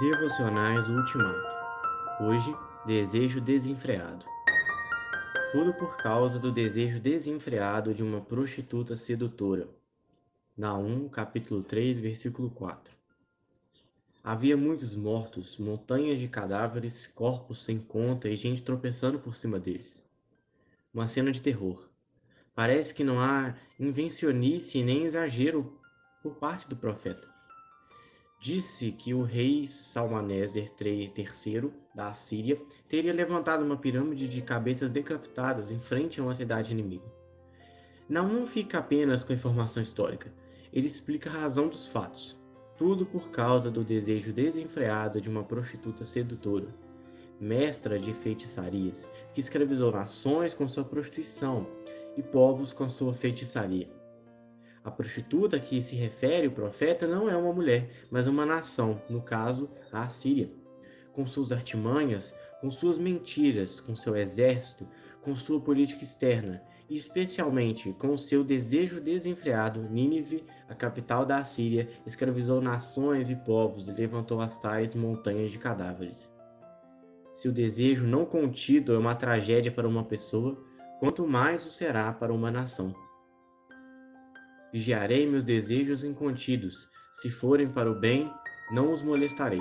Devocionais Ultimato. Hoje, desejo desenfreado. Tudo por causa do desejo desenfreado de uma prostituta sedutora. Naum, capítulo 3, versículo 4. Havia muitos mortos, montanhas de cadáveres, corpos sem conta e gente tropeçando por cima deles. Uma cena de terror. Parece que não há invencionice nem exagero por parte do profeta disse que o rei Salmaneser III da Assíria teria levantado uma pirâmide de cabeças decapitadas em frente a uma cidade inimiga. Não fica apenas com a informação histórica, ele explica a razão dos fatos. Tudo por causa do desejo desenfreado de uma prostituta sedutora, mestra de feitiçarias, que escravizou nações com sua prostituição e povos com sua feitiçaria. A prostituta que se refere o profeta não é uma mulher, mas uma nação, no caso, a Assíria. Com suas artimanhas, com suas mentiras, com seu exército, com sua política externa e especialmente com seu desejo desenfreado, Nínive, a capital da Assíria, escravizou nações e povos e levantou as tais montanhas de cadáveres. Se o desejo não contido é uma tragédia para uma pessoa, quanto mais o será para uma nação. Vigiarei meus desejos incontidos. Se forem para o bem, não os molestarei.